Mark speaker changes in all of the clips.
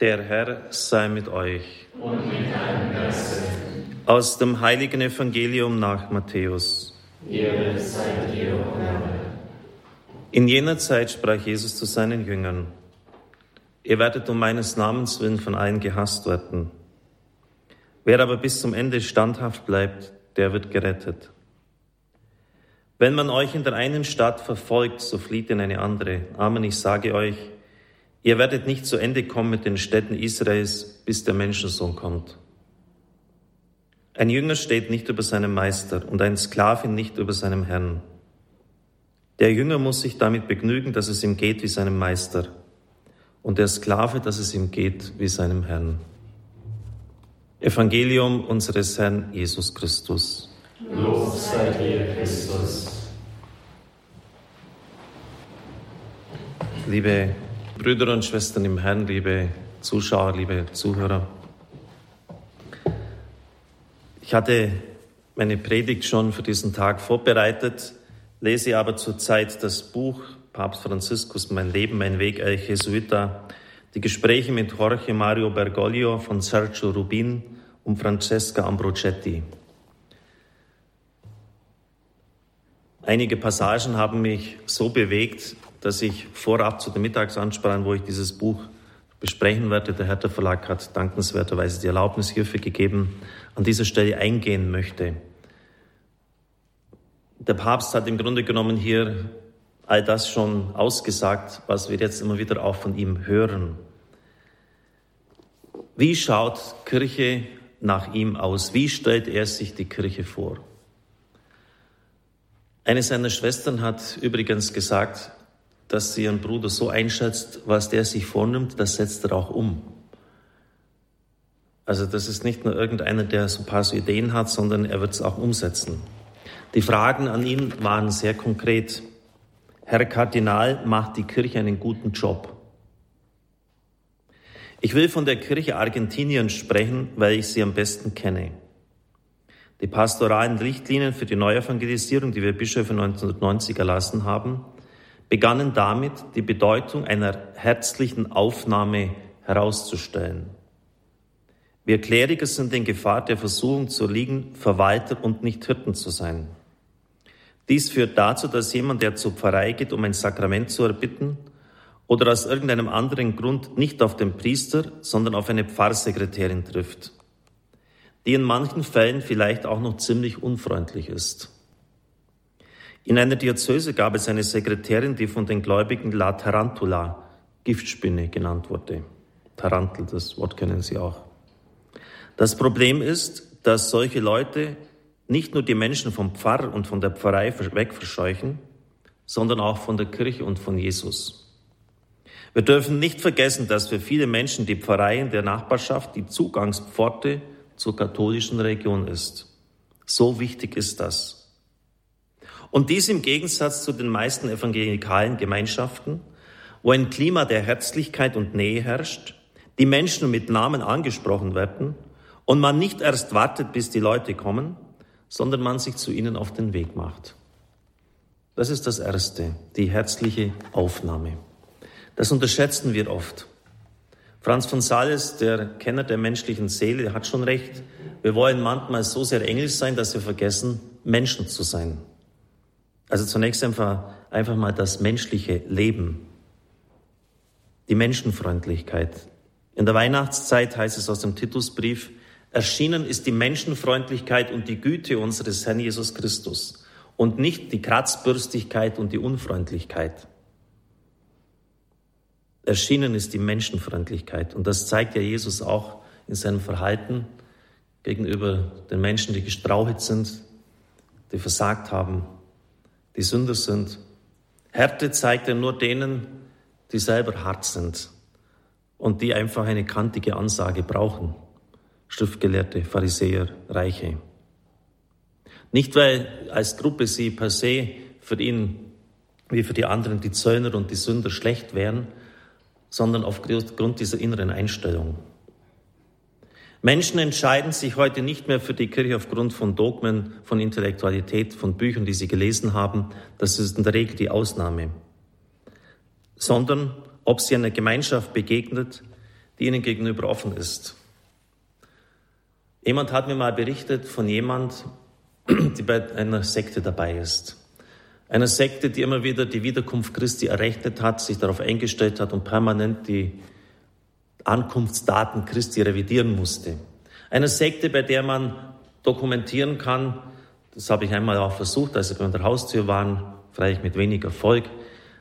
Speaker 1: Der Herr sei mit euch.
Speaker 2: Und mit deinem Geiste.
Speaker 1: Aus dem heiligen Evangelium nach Matthäus.
Speaker 2: Ehre sei dir.
Speaker 1: In jener Zeit sprach Jesus zu seinen Jüngern, Ihr werdet um meines Namens willen von allen gehasst werden. Wer aber bis zum Ende standhaft bleibt, der wird gerettet. Wenn man euch in der einen Stadt verfolgt, so flieht in eine andere. Amen, ich sage euch, Ihr werdet nicht zu Ende kommen mit den Städten Israels, bis der Menschensohn kommt. Ein Jünger steht nicht über seinem Meister und ein Sklavin nicht über seinem Herrn. Der Jünger muss sich damit begnügen, dass es ihm geht wie seinem Meister und der Sklave, dass es ihm geht wie seinem Herrn. Evangelium unseres Herrn Jesus Christus.
Speaker 2: Lob sei dir, Christus.
Speaker 1: Liebe Brüder und Schwestern im Herrn, liebe Zuschauer, liebe Zuhörer. Ich hatte meine Predigt schon für diesen Tag vorbereitet, lese aber zurzeit das Buch Papst Franziskus, Mein Leben, mein Weg, El Jesuita, die Gespräche mit Jorge Mario Bergoglio von Sergio Rubin und Francesca Ambrogetti. Einige Passagen haben mich so bewegt, dass ich vorab zu den Mittagsansprachen, wo ich dieses Buch besprechen werde, der Hertha Verlag hat dankenswerterweise die Erlaubnis hierfür gegeben, an dieser Stelle eingehen möchte. Der Papst hat im Grunde genommen hier all das schon ausgesagt, was wir jetzt immer wieder auch von ihm hören. Wie schaut Kirche nach ihm aus? Wie stellt er sich die Kirche vor? Eine seiner Schwestern hat übrigens gesagt, dass sie ihren Bruder so einschätzt, was der sich vornimmt, das setzt er auch um. Also das ist nicht nur irgendeiner, der so ein paar so Ideen hat, sondern er wird es auch umsetzen. Die Fragen an ihn waren sehr konkret. Herr Kardinal, macht die Kirche einen guten Job? Ich will von der Kirche Argentinien sprechen, weil ich sie am besten kenne. Die pastoralen Richtlinien für die Neuevangelisierung, die wir Bischöfe 1990 erlassen haben, begannen damit, die Bedeutung einer herzlichen Aufnahme herauszustellen. Wir Kleriker sind in Gefahr der Versuchung zu liegen, Verwalter und nicht Hirten zu sein. Dies führt dazu, dass jemand, der zur Pfarrei geht, um ein Sakrament zu erbitten oder aus irgendeinem anderen Grund nicht auf den Priester, sondern auf eine Pfarrsekretärin trifft, die in manchen Fällen vielleicht auch noch ziemlich unfreundlich ist. In einer Diözese gab es eine Sekretärin, die von den Gläubigen La Tarantula, Giftspinne genannt wurde. Tarantel, das Wort kennen Sie auch. Das Problem ist, dass solche Leute nicht nur die Menschen vom Pfarrer und von der Pfarrei wegverscheuchen, sondern auch von der Kirche und von Jesus. Wir dürfen nicht vergessen, dass für viele Menschen die Pfarrei in der Nachbarschaft die Zugangspforte zur katholischen Religion ist. So wichtig ist das. Und dies im Gegensatz zu den meisten evangelikalen Gemeinschaften, wo ein Klima der Herzlichkeit und Nähe herrscht, die Menschen mit Namen angesprochen werden und man nicht erst wartet, bis die Leute kommen, sondern man sich zu ihnen auf den Weg macht. Das ist das Erste, die herzliche Aufnahme. Das unterschätzen wir oft. Franz von Sales, der Kenner der menschlichen Seele, hat schon recht. Wir wollen manchmal so sehr englisch sein, dass wir vergessen, Menschen zu sein. Also zunächst einfach, einfach mal das menschliche Leben, die Menschenfreundlichkeit. In der Weihnachtszeit heißt es aus dem Titusbrief, erschienen ist die Menschenfreundlichkeit und die Güte unseres Herrn Jesus Christus und nicht die Kratzbürstigkeit und die Unfreundlichkeit. Erschienen ist die Menschenfreundlichkeit und das zeigt ja Jesus auch in seinem Verhalten gegenüber den Menschen, die gestrauchelt sind, die versagt haben, die Sünder sind. Härte zeigt er nur denen, die selber hart sind und die einfach eine kantige Ansage brauchen. Schriftgelehrte, Pharisäer, Reiche. Nicht, weil als Gruppe sie per se für ihn wie für die anderen die Zöllner und die Sünder schlecht wären, sondern aufgrund dieser inneren Einstellung. Menschen entscheiden sich heute nicht mehr für die Kirche aufgrund von Dogmen, von Intellektualität, von Büchern, die sie gelesen haben. Das ist in der Regel die Ausnahme. Sondern ob sie einer Gemeinschaft begegnet, die ihnen gegenüber offen ist. Jemand hat mir mal berichtet von jemand, die bei einer Sekte dabei ist. Einer Sekte, die immer wieder die Wiederkunft Christi errechnet hat, sich darauf eingestellt hat und permanent die Ankunftsdaten Christi revidieren musste. Eine Sekte, bei der man dokumentieren kann, das habe ich einmal auch versucht, als sie bei der Haustür waren, freilich mit wenig Erfolg,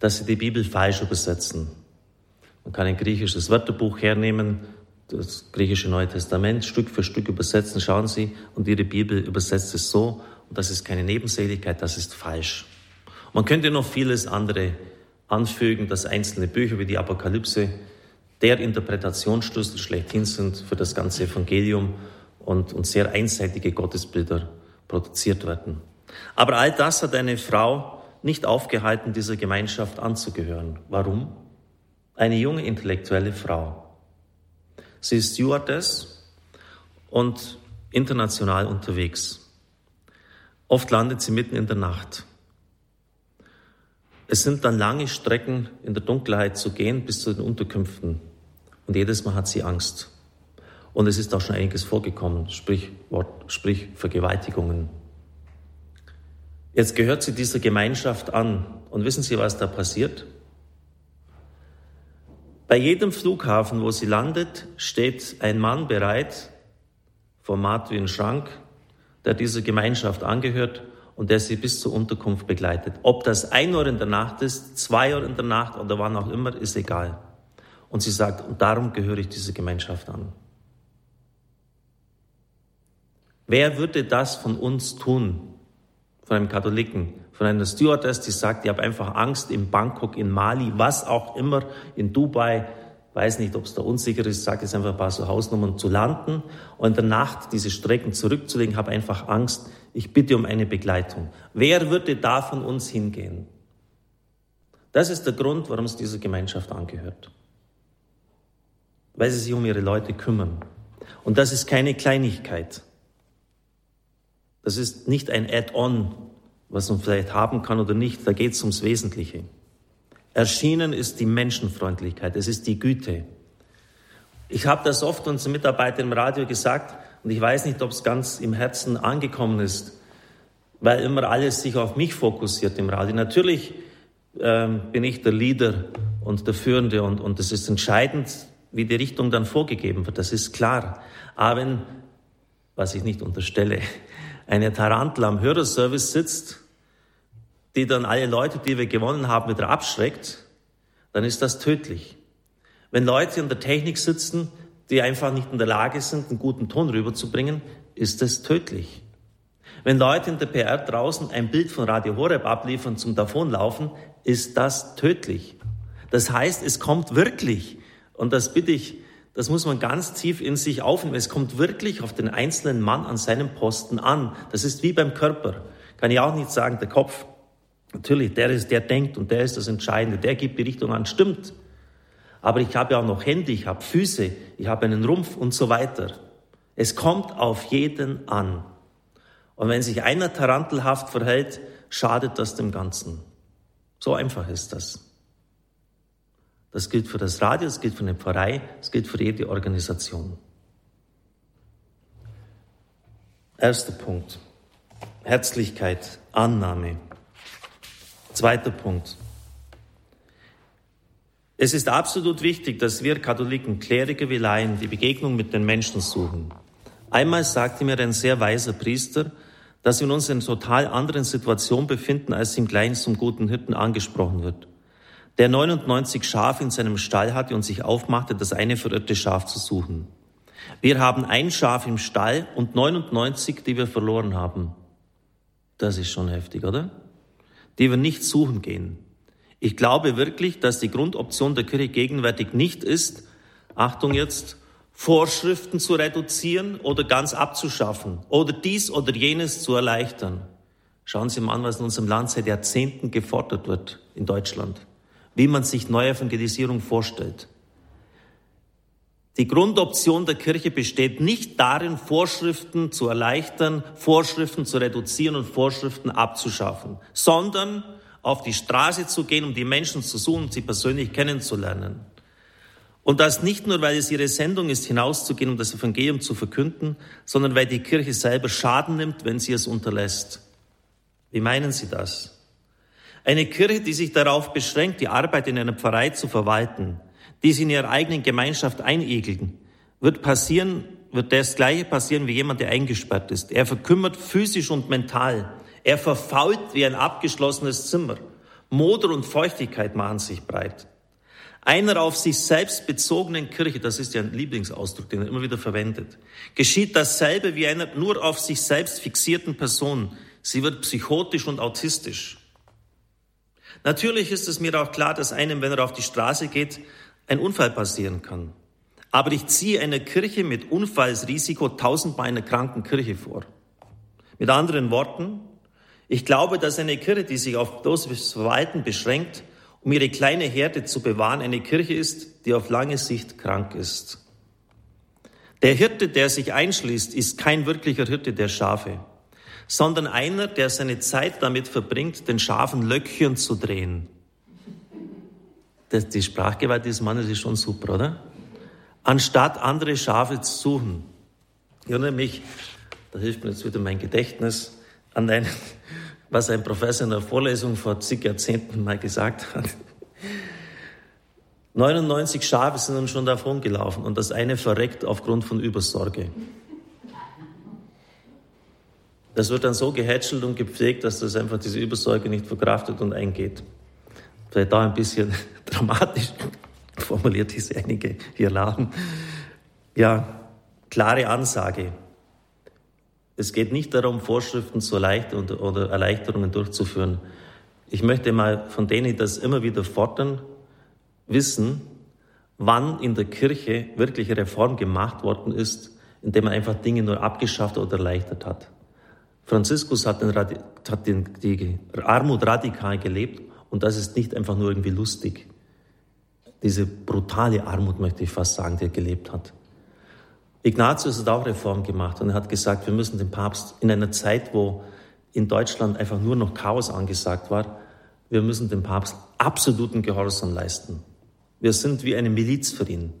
Speaker 1: dass sie die Bibel falsch übersetzen. Man kann ein griechisches Wörterbuch hernehmen, das griechische Neue Testament Stück für Stück übersetzen, schauen Sie, und Ihre Bibel übersetzt es so, und das ist keine Nebensächlichkeit, das ist falsch. Man könnte noch vieles andere anfügen, dass einzelne Bücher wie die Apokalypse der Interpretationsschlüssel schlechthin sind für das ganze Evangelium und, und sehr einseitige Gottesbilder produziert werden. Aber all das hat eine Frau nicht aufgehalten, dieser Gemeinschaft anzugehören. Warum? Eine junge intellektuelle Frau. Sie ist Stewardess und international unterwegs. Oft landet sie mitten in der Nacht. Es sind dann lange Strecken in der Dunkelheit zu gehen bis zu den Unterkünften. Und jedes Mal hat sie Angst. Und es ist auch schon einiges vorgekommen, sprich, Wort, sprich Vergewaltigungen. Jetzt gehört sie dieser Gemeinschaft an. Und wissen Sie, was da passiert? Bei jedem Flughafen, wo sie landet, steht ein Mann bereit, Format wie Schrank, der dieser Gemeinschaft angehört und der sie bis zur Unterkunft begleitet. Ob das ein Uhr in der Nacht ist, zwei Uhr in der Nacht oder wann auch immer, ist egal. Und sie sagt, und darum gehöre ich dieser Gemeinschaft an. Wer würde das von uns tun? Von einem Katholiken, von einer Stewardess, die sagt, ich habe einfach Angst in Bangkok, in Mali, was auch immer, in Dubai, weiß nicht, ob es da unsicher ist, sage jetzt einfach ein paar so Hausnummern, zu landen und in der Nacht diese Strecken zurückzulegen, habe einfach Angst, ich bitte um eine Begleitung. Wer würde da von uns hingehen? Das ist der Grund, warum es dieser Gemeinschaft angehört. Weil sie sich um ihre Leute kümmern. Und das ist keine Kleinigkeit. Das ist nicht ein Add-on was man vielleicht haben kann oder nicht, da geht es ums Wesentliche. Erschienen ist die Menschenfreundlichkeit, es ist die Güte. Ich habe das oft unseren Mitarbeitern im Radio gesagt und ich weiß nicht, ob es ganz im Herzen angekommen ist, weil immer alles sich auf mich fokussiert im Radio. Natürlich ähm, bin ich der Leader und der Führende und, und es ist entscheidend, wie die Richtung dann vorgegeben wird, das ist klar. Aber wenn, was ich nicht unterstelle, eine Tarantel am Hörerservice sitzt die dann alle Leute, die wir gewonnen haben, wieder abschreckt, dann ist das tödlich. Wenn Leute in der Technik sitzen, die einfach nicht in der Lage sind, einen guten Ton rüberzubringen, ist das tödlich. Wenn Leute in der PR draußen ein Bild von Radio Horeb abliefern zum Davonlaufen, ist das tödlich. Das heißt, es kommt wirklich, und das bitte ich, das muss man ganz tief in sich aufnehmen, es kommt wirklich auf den einzelnen Mann an seinem Posten an. Das ist wie beim Körper. Kann ich auch nicht sagen, der Kopf Natürlich, der ist, der denkt und der ist das Entscheidende, der gibt die Richtung an, stimmt. Aber ich habe ja auch noch Hände, ich habe Füße, ich habe einen Rumpf und so weiter. Es kommt auf jeden an. Und wenn sich einer tarantelhaft verhält, schadet das dem Ganzen. So einfach ist das. Das gilt für das Radio, das gilt für eine Pfarrei, das gilt für jede Organisation. Erster Punkt. Herzlichkeit, Annahme. Zweiter Punkt. Es ist absolut wichtig, dass wir Katholiken, Kleriker wie Laien, die Begegnung mit den Menschen suchen. Einmal sagte mir ein sehr weiser Priester, dass wir uns in total anderen Situation befinden, als im Kleinen zum guten Hirten angesprochen wird. Der 99 Schafe in seinem Stall hatte und sich aufmachte, das eine verirrte Schaf zu suchen. Wir haben ein Schaf im Stall und 99, die wir verloren haben. Das ist schon heftig, oder? die wir nicht suchen gehen. Ich glaube wirklich, dass die Grundoption der Kirche gegenwärtig nicht ist, Achtung jetzt, Vorschriften zu reduzieren oder ganz abzuschaffen oder dies oder jenes zu erleichtern. Schauen Sie mal an, was in unserem Land seit Jahrzehnten gefordert wird in Deutschland, wie man sich Neuevangelisierung vorstellt. Die Grundoption der Kirche besteht nicht darin, Vorschriften zu erleichtern, Vorschriften zu reduzieren und Vorschriften abzuschaffen, sondern auf die Straße zu gehen, um die Menschen zu suchen und sie persönlich kennenzulernen. Und das nicht nur, weil es ihre Sendung ist, hinauszugehen, um das Evangelium zu verkünden, sondern weil die Kirche selber Schaden nimmt, wenn sie es unterlässt. Wie meinen Sie das? Eine Kirche, die sich darauf beschränkt, die Arbeit in einer Pfarrei zu verwalten, die sie in ihrer eigenen Gemeinschaft einigeln, wird passieren, wird das Gleiche passieren wie jemand, der eingesperrt ist. Er verkümmert physisch und mental. Er verfault wie ein abgeschlossenes Zimmer. Moder und Feuchtigkeit machen sich breit. Einer auf sich selbst bezogenen Kirche, das ist ja ein Lieblingsausdruck, den er immer wieder verwendet, geschieht dasselbe wie einer nur auf sich selbst fixierten Person. Sie wird psychotisch und autistisch. Natürlich ist es mir auch klar, dass einem, wenn er auf die Straße geht, ein Unfall passieren kann. Aber ich ziehe eine Kirche mit Unfallsrisiko tausendmal einer kranken Kirche vor. Mit anderen Worten, ich glaube, dass eine Kirche, die sich auf bloßes Verwalten beschränkt, um ihre kleine Herde zu bewahren, eine Kirche ist, die auf lange Sicht krank ist. Der Hirte, der sich einschließt, ist kein wirklicher Hirte der Schafe, sondern einer, der seine Zeit damit verbringt, den Schafen Löckchen zu drehen. Das, die Sprachgewalt dieses Mannes ist schon super, oder? Anstatt andere Schafe zu suchen. Ich erinnere mich, da hilft mir jetzt wieder mein Gedächtnis, an einen was ein Professor in der Vorlesung vor zig Jahrzehnten mal gesagt hat. 99 Schafe sind dann schon davon gelaufen und das eine verreckt aufgrund von Übersorge. Das wird dann so gehätschelt und gepflegt, dass das einfach diese Übersorge nicht verkraftet und eingeht. Vielleicht da ein bisschen dramatisch formuliert, wie sie einige hier lachen. Ja, klare Ansage. Es geht nicht darum, Vorschriften zur Erleichterung oder Erleichterungen durchzuführen. Ich möchte mal von denen, die das immer wieder fordern, wissen, wann in der Kirche wirkliche Reform gemacht worden ist, indem man einfach Dinge nur abgeschafft oder erleichtert hat. Franziskus hat, den, hat den, die Armut radikal gelebt und das ist nicht einfach nur irgendwie lustig. Diese brutale Armut, möchte ich fast sagen, die er gelebt hat. Ignatius hat auch Reform gemacht und er hat gesagt, wir müssen den Papst in einer Zeit, wo in Deutschland einfach nur noch Chaos angesagt war, wir müssen dem Papst absoluten Gehorsam leisten. Wir sind wie eine Miliz für ihn.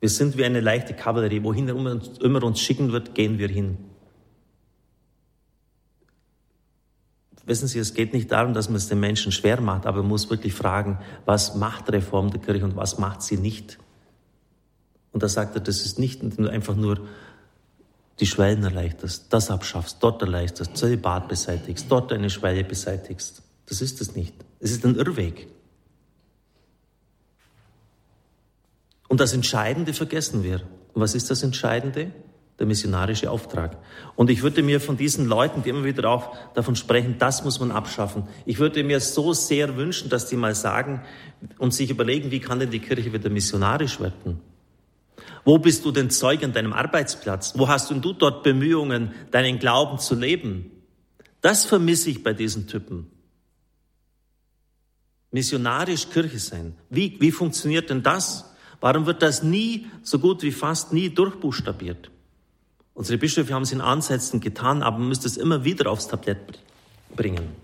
Speaker 1: Wir sind wie eine leichte Kavallerie. Wohin er immer uns schicken wird, gehen wir hin. Wissen Sie, es geht nicht darum, dass man es den Menschen schwer macht, aber man muss wirklich fragen, was macht Reform der Kirche und was macht sie nicht? Und da sagt er, das ist nicht einfach nur die Schwellen erleichterst, das abschaffst, dort erleichterst, Zölibat beseitigst, dort eine Schwelle beseitigst. Das ist es nicht. Es ist ein Irrweg. Und das Entscheidende vergessen wir. Und was ist das Entscheidende? Der missionarische Auftrag. Und ich würde mir von diesen Leuten, die immer wieder auch davon sprechen, das muss man abschaffen. Ich würde mir so sehr wünschen, dass die mal sagen und sich überlegen, wie kann denn die Kirche wieder missionarisch werden? Wo bist du denn Zeug an deinem Arbeitsplatz? Wo hast du dort Bemühungen, deinen Glauben zu leben? Das vermisse ich bei diesen Typen. Missionarisch Kirche sein. Wie, wie funktioniert denn das? Warum wird das nie, so gut wie fast nie durchbuchstabiert? Unsere Bischöfe haben es in Ansätzen getan, aber man müsste es immer wieder aufs Tablett bringen.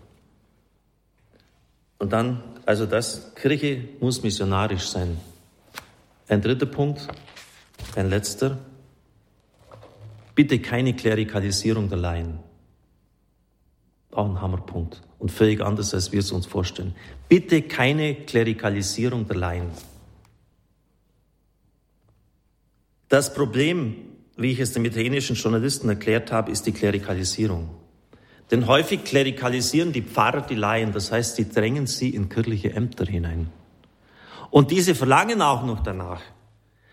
Speaker 1: Und dann, also das, Kirche muss missionarisch sein. Ein dritter Punkt, ein letzter. Bitte keine Klerikalisierung der Laien. Auch ein Hammerpunkt und völlig anders, als wir es uns vorstellen. Bitte keine Klerikalisierung der Laien. Das Problem, wie ich es den italienischen Journalisten erklärt habe, ist die Klerikalisierung. Denn häufig klerikalisieren die Pfarrer die Laien, das heißt, sie drängen sie in kirchliche Ämter hinein. Und diese verlangen auch noch danach,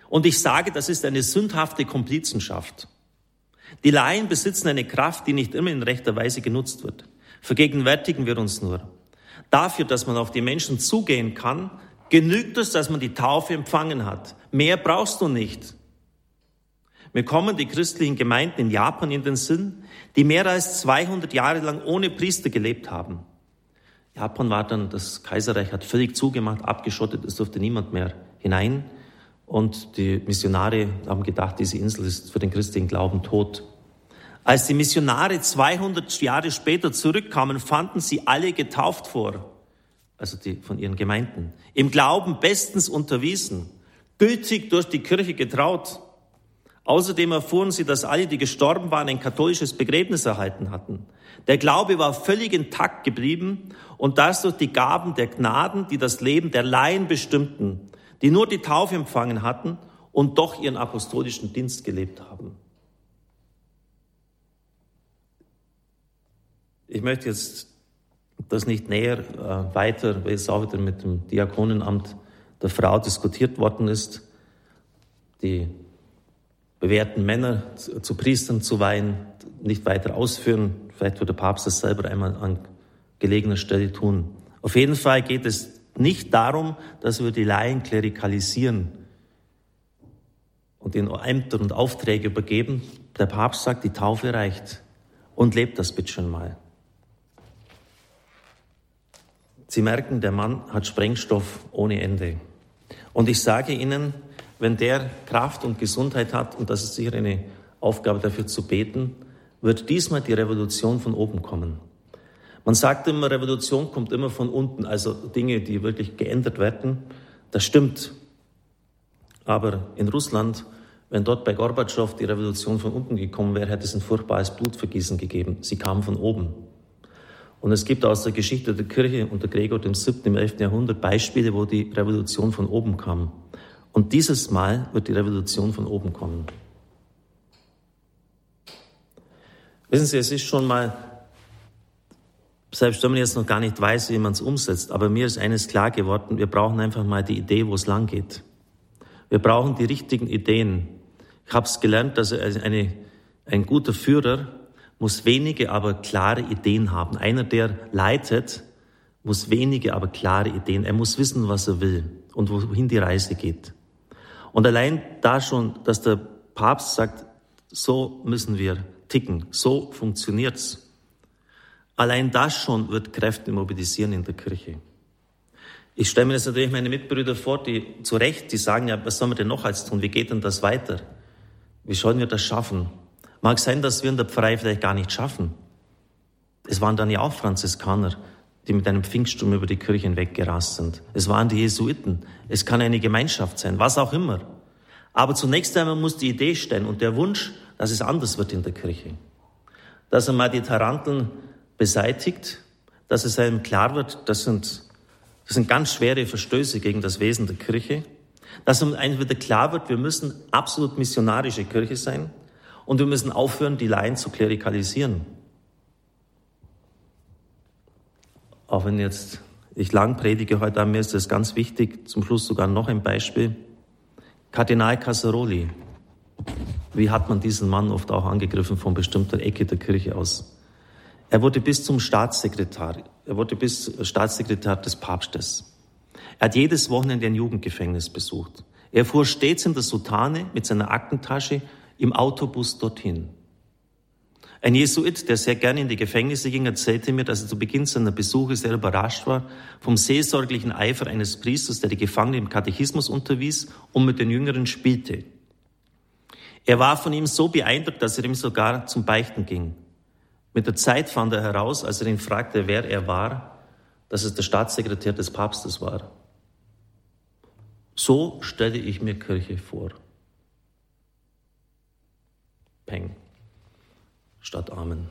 Speaker 1: und ich sage, das ist eine sündhafte Komplizenschaft. Die Laien besitzen eine Kraft, die nicht immer in rechter Weise genutzt wird. Vergegenwärtigen wir uns nur. Dafür, dass man auf die Menschen zugehen kann, genügt es, dass man die Taufe empfangen hat. Mehr brauchst du nicht. Mir kommen die christlichen Gemeinden in Japan in den Sinn, die mehr als 200 Jahre lang ohne Priester gelebt haben. Japan war dann, das Kaiserreich hat völlig zugemacht, abgeschottet, es durfte niemand mehr hinein. Und die Missionare haben gedacht, diese Insel ist für den christlichen Glauben tot. Als die Missionare 200 Jahre später zurückkamen, fanden sie alle getauft vor, also die von ihren Gemeinden, im Glauben bestens unterwiesen. gültig durch die Kirche getraut. Außerdem erfuhren sie, dass alle, die gestorben waren, ein katholisches Begräbnis erhalten hatten. Der Glaube war völlig intakt geblieben und das durch die Gaben der Gnaden, die das Leben der Laien bestimmten, die nur die Taufe empfangen hatten und doch ihren apostolischen Dienst gelebt haben. Ich möchte jetzt das nicht näher äh, weiter, weil es auch wieder mit dem Diakonenamt der Frau diskutiert worden ist, die bewährten Männer zu, zu Priestern zu weihen, nicht weiter ausführen. Vielleicht wird der Papst das selber einmal an gelegener Stelle tun. Auf jeden Fall geht es nicht darum, dass wir die Laien klerikalisieren und den Ämter und Aufträge übergeben. Der Papst sagt, die Taufe reicht und lebt das bitte schon mal. Sie merken, der Mann hat Sprengstoff ohne Ende. Und ich sage Ihnen, wenn der Kraft und Gesundheit hat, und das ist sicher eine Aufgabe dafür zu beten, wird diesmal die Revolution von oben kommen. Man sagt immer, Revolution kommt immer von unten, also Dinge, die wirklich geändert werden. Das stimmt. Aber in Russland, wenn dort bei Gorbatschow die Revolution von unten gekommen wäre, hätte es ein furchtbares Blutvergießen gegeben. Sie kam von oben. Und es gibt aus der Geschichte der Kirche unter Gregor dem 7. im 11. Jahrhundert Beispiele, wo die Revolution von oben kam. Und dieses Mal wird die Revolution von oben kommen. Wissen Sie, es ist schon mal, selbst wenn man jetzt noch gar nicht weiß, wie man es umsetzt, aber mir ist eines klar geworden, wir brauchen einfach mal die Idee, wo es lang geht. Wir brauchen die richtigen Ideen. Ich habe es gelernt, dass eine, ein guter Führer muss wenige, aber klare Ideen haben. Einer, der leitet, muss wenige, aber klare Ideen. Er muss wissen, was er will und wohin die Reise geht. Und allein da schon, dass der Papst sagt, so müssen wir ticken, so funktioniert's. Allein das schon wird Kräfte mobilisieren in der Kirche. Ich stelle mir das natürlich meine Mitbrüder vor, die zu Recht, die sagen ja, was sollen wir denn noch als tun? Wie geht denn das weiter? Wie sollen wir das schaffen? Mag sein, dass wir in der Pfarrei vielleicht gar nicht schaffen. Es waren dann ja auch Franziskaner, die mit einem Pfingststurm über die Kirche hinweggerast sind. Es waren die Jesuiten. Es kann eine Gemeinschaft sein, was auch immer. Aber zunächst einmal muss die Idee stehen und der Wunsch, dass es anders wird in der Kirche. Dass er mal die Taranteln beseitigt, dass es einem klar wird, das sind, das sind ganz schwere Verstöße gegen das Wesen der Kirche. Dass einem wieder klar wird, wir müssen absolut missionarische Kirche sein. Und wir müssen aufhören, die Laien zu klerikalisieren. Auch wenn jetzt ich lang predige heute, mir ist das ganz wichtig, zum Schluss sogar noch ein Beispiel. Kardinal Casaroli. Wie hat man diesen Mann oft auch angegriffen von bestimmter Ecke der Kirche aus? Er wurde bis zum Staatssekretär, er wurde bis Staatssekretär des Papstes. Er hat jedes Wochenende ein Jugendgefängnis besucht. Er fuhr stets in der Soutane mit seiner Aktentasche im Autobus dorthin. Ein Jesuit, der sehr gerne in die Gefängnisse ging, erzählte mir, dass er zu Beginn seiner Besuche sehr überrascht war vom seelsorglichen Eifer eines Priesters, der die Gefangenen im Katechismus unterwies und mit den Jüngeren spielte. Er war von ihm so beeindruckt, dass er ihm sogar zum Beichten ging. Mit der Zeit fand er heraus, als er ihn fragte, wer er war, dass es der Staatssekretär des Papstes war. So stelle ich mir Kirche vor. Peng statt Amen.